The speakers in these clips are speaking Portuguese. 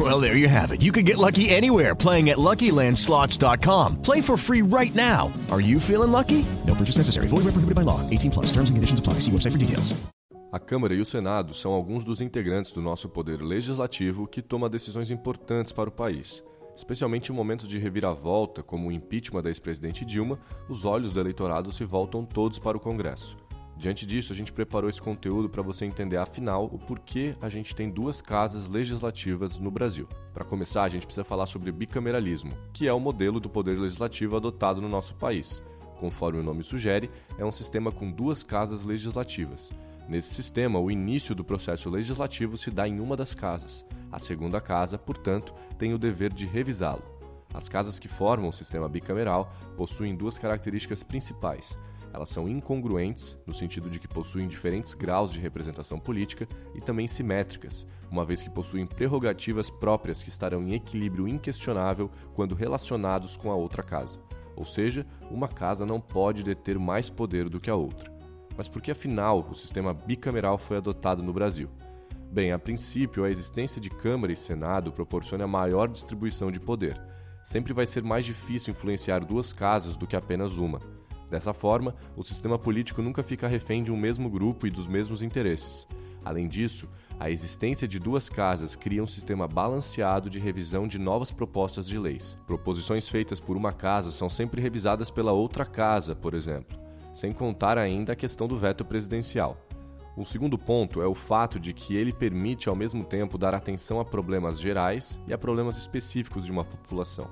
Well, there you have it. You can get lucky anywhere playing at LuckyLandSlots.com. Play for free right now. Are you feeling lucky? No purchase necessary. Void where prohibited by law. 18 plus. Terms and conditions apply. See website for details. A Câmara e o Senado são alguns dos integrantes do nosso poder legislativo que toma decisões importantes para o país. Especialmente em momentos de reviravolta, como o impeachment da ex-presidente Dilma, os olhos do eleitorado se voltam todos para o Congresso. Diante disso, a gente preparou esse conteúdo para você entender, afinal, o porquê a gente tem duas casas legislativas no Brasil. Para começar, a gente precisa falar sobre bicameralismo, que é o modelo do poder legislativo adotado no nosso país. Conforme o nome sugere, é um sistema com duas casas legislativas. Nesse sistema, o início do processo legislativo se dá em uma das casas. A segunda casa, portanto, tem o dever de revisá-lo. As casas que formam o sistema bicameral possuem duas características principais. Elas são incongruentes, no sentido de que possuem diferentes graus de representação política, e também simétricas, uma vez que possuem prerrogativas próprias que estarão em equilíbrio inquestionável quando relacionados com a outra casa. Ou seja, uma casa não pode deter mais poder do que a outra. Mas por que afinal o sistema bicameral foi adotado no Brasil? Bem, a princípio, a existência de Câmara e Senado proporciona maior distribuição de poder. Sempre vai ser mais difícil influenciar duas casas do que apenas uma. Dessa forma, o sistema político nunca fica refém de um mesmo grupo e dos mesmos interesses. Além disso, a existência de duas casas cria um sistema balanceado de revisão de novas propostas de leis. Proposições feitas por uma casa são sempre revisadas pela outra casa, por exemplo sem contar ainda a questão do veto presidencial. O segundo ponto é o fato de que ele permite ao mesmo tempo dar atenção a problemas gerais e a problemas específicos de uma população.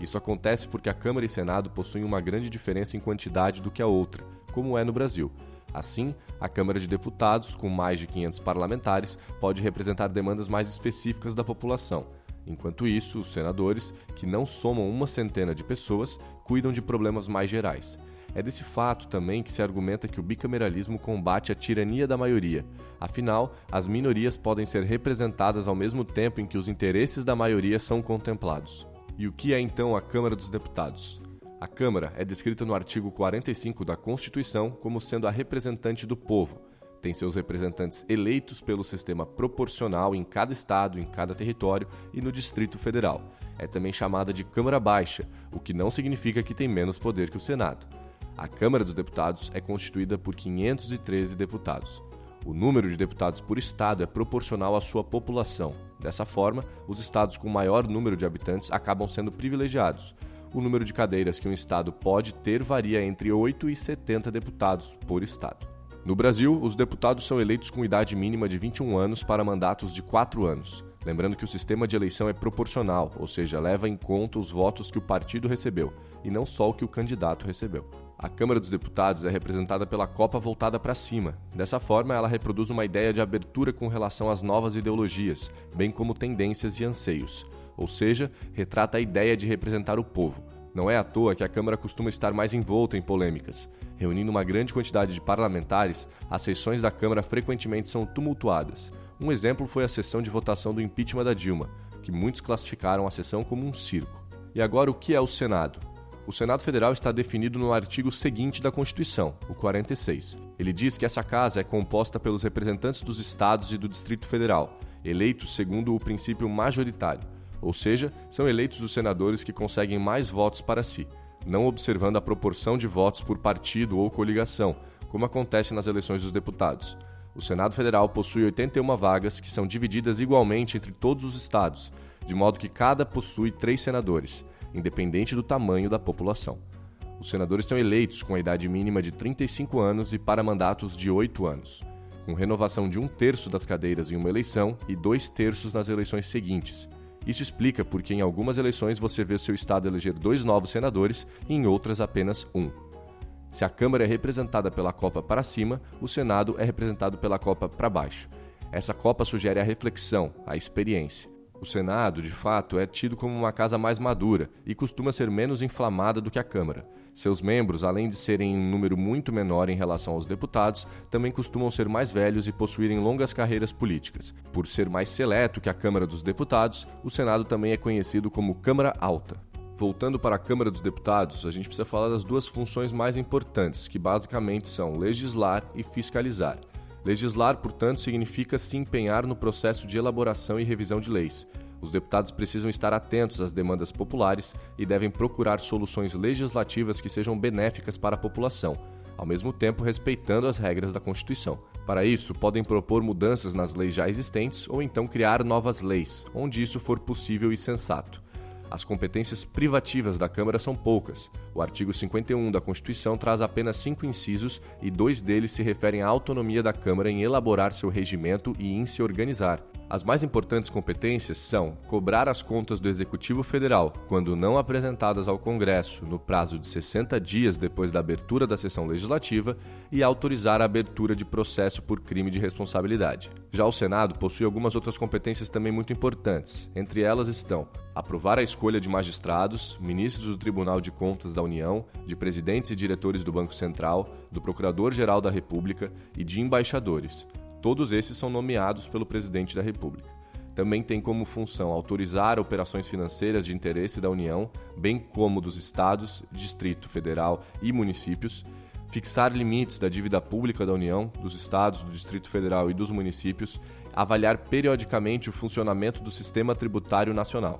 Isso acontece porque a Câmara e Senado possuem uma grande diferença em quantidade do que a outra, como é no Brasil. Assim, a Câmara de Deputados, com mais de 500 parlamentares, pode representar demandas mais específicas da população. Enquanto isso, os senadores, que não somam uma centena de pessoas, cuidam de problemas mais gerais. É desse fato também que se argumenta que o bicameralismo combate a tirania da maioria. Afinal, as minorias podem ser representadas ao mesmo tempo em que os interesses da maioria são contemplados. E o que é então a Câmara dos Deputados? A Câmara é descrita no artigo 45 da Constituição como sendo a representante do povo. Tem seus representantes eleitos pelo sistema proporcional em cada estado, em cada território e no Distrito Federal. É também chamada de Câmara Baixa, o que não significa que tem menos poder que o Senado. A Câmara dos Deputados é constituída por 513 deputados. O número de deputados por estado é proporcional à sua população. Dessa forma, os estados com maior número de habitantes acabam sendo privilegiados. O número de cadeiras que um estado pode ter varia entre 8 e 70 deputados por estado. No Brasil, os deputados são eleitos com idade mínima de 21 anos para mandatos de 4 anos. Lembrando que o sistema de eleição é proporcional, ou seja, leva em conta os votos que o partido recebeu, e não só o que o candidato recebeu. A Câmara dos Deputados é representada pela copa voltada para cima. Dessa forma, ela reproduz uma ideia de abertura com relação às novas ideologias, bem como tendências e anseios. Ou seja, retrata a ideia de representar o povo. Não é à toa que a Câmara costuma estar mais envolta em polêmicas. Reunindo uma grande quantidade de parlamentares, as sessões da Câmara frequentemente são tumultuadas. Um exemplo foi a sessão de votação do impeachment da Dilma, que muitos classificaram a sessão como um circo. E agora, o que é o Senado? O Senado Federal está definido no artigo seguinte da Constituição, o 46. Ele diz que essa casa é composta pelos representantes dos estados e do Distrito Federal, eleitos segundo o princípio majoritário, ou seja, são eleitos os senadores que conseguem mais votos para si, não observando a proporção de votos por partido ou coligação, como acontece nas eleições dos deputados. O Senado Federal possui 81 vagas que são divididas igualmente entre todos os estados, de modo que cada possui três senadores independente do tamanho da população. Os senadores são eleitos com a idade mínima de 35 anos e para mandatos de 8 anos, com renovação de um terço das cadeiras em uma eleição e dois terços nas eleições seguintes. Isso explica porque em algumas eleições você vê seu estado eleger dois novos senadores e em outras apenas um. Se a Câmara é representada pela copa para cima, o Senado é representado pela copa para baixo. Essa copa sugere a reflexão, a experiência. O Senado, de fato, é tido como uma casa mais madura e costuma ser menos inflamada do que a Câmara. Seus membros, além de serem em um número muito menor em relação aos deputados, também costumam ser mais velhos e possuírem longas carreiras políticas. Por ser mais seleto que a Câmara dos Deputados, o Senado também é conhecido como Câmara Alta. Voltando para a Câmara dos Deputados, a gente precisa falar das duas funções mais importantes, que basicamente são legislar e fiscalizar. Legislar, portanto, significa se empenhar no processo de elaboração e revisão de leis. Os deputados precisam estar atentos às demandas populares e devem procurar soluções legislativas que sejam benéficas para a população, ao mesmo tempo respeitando as regras da Constituição. Para isso, podem propor mudanças nas leis já existentes ou então criar novas leis, onde isso for possível e sensato. As competências privativas da Câmara são poucas. O artigo 51 da Constituição traz apenas cinco incisos e dois deles se referem à autonomia da Câmara em elaborar seu regimento e em se organizar. As mais importantes competências são cobrar as contas do Executivo Federal, quando não apresentadas ao Congresso no prazo de 60 dias depois da abertura da sessão legislativa, e autorizar a abertura de processo por crime de responsabilidade. Já o Senado possui algumas outras competências também muito importantes. Entre elas estão aprovar a escolha de magistrados, ministros do Tribunal de Contas da União, de presidentes e diretores do Banco Central, do Procurador-Geral da República e de embaixadores Todos esses são nomeados pelo presidente da República. Também tem como função autorizar operações financeiras de interesse da União, bem como dos estados, Distrito Federal e municípios, fixar limites da dívida pública da União, dos estados, do Distrito Federal e dos municípios, avaliar periodicamente o funcionamento do sistema tributário nacional.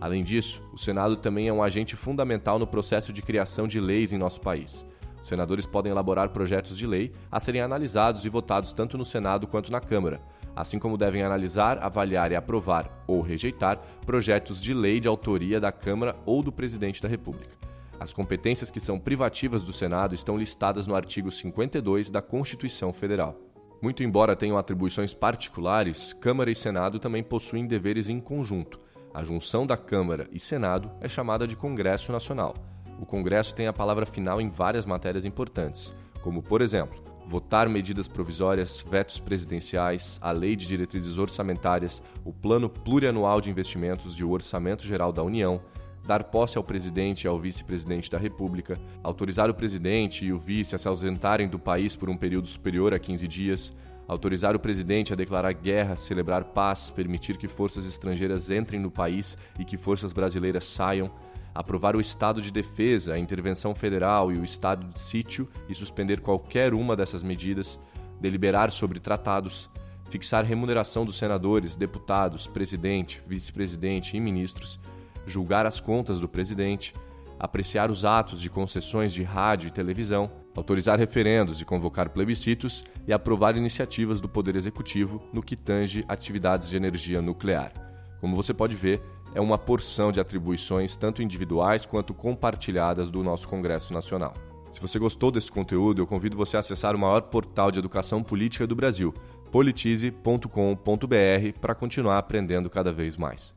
Além disso, o Senado também é um agente fundamental no processo de criação de leis em nosso país. Os senadores podem elaborar projetos de lei a serem analisados e votados tanto no Senado quanto na Câmara, assim como devem analisar, avaliar e aprovar ou rejeitar projetos de lei de autoria da Câmara ou do Presidente da República. As competências que são privativas do Senado estão listadas no artigo 52 da Constituição Federal. Muito embora tenham atribuições particulares, Câmara e Senado também possuem deveres em conjunto. A junção da Câmara e Senado é chamada de Congresso Nacional o Congresso tem a palavra final em várias matérias importantes, como, por exemplo, votar medidas provisórias, vetos presidenciais, a lei de diretrizes orçamentárias, o plano plurianual de investimentos e o orçamento geral da União, dar posse ao presidente e ao vice-presidente da República, autorizar o presidente e o vice a se ausentarem do país por um período superior a 15 dias, autorizar o presidente a declarar guerra, celebrar paz, permitir que forças estrangeiras entrem no país e que forças brasileiras saiam, aprovar o estado de defesa, a intervenção federal e o estado de sítio e suspender qualquer uma dessas medidas, deliberar sobre tratados, fixar remuneração dos senadores, deputados, presidente, vice-presidente e ministros, julgar as contas do presidente, apreciar os atos de concessões de rádio e televisão, autorizar referendos e convocar plebiscitos e aprovar iniciativas do Poder Executivo no que tange atividades de energia nuclear. Como você pode ver, é uma porção de atribuições, tanto individuais quanto compartilhadas, do nosso Congresso Nacional. Se você gostou desse conteúdo, eu convido você a acessar o maior portal de educação política do Brasil, politize.com.br, para continuar aprendendo cada vez mais.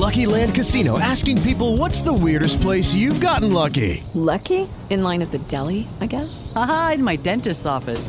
Lucky Land Casino asking people what's the weirdest place you've gotten lucky? Lucky? In line at the deli, I guess? Aha, in my dentist's office.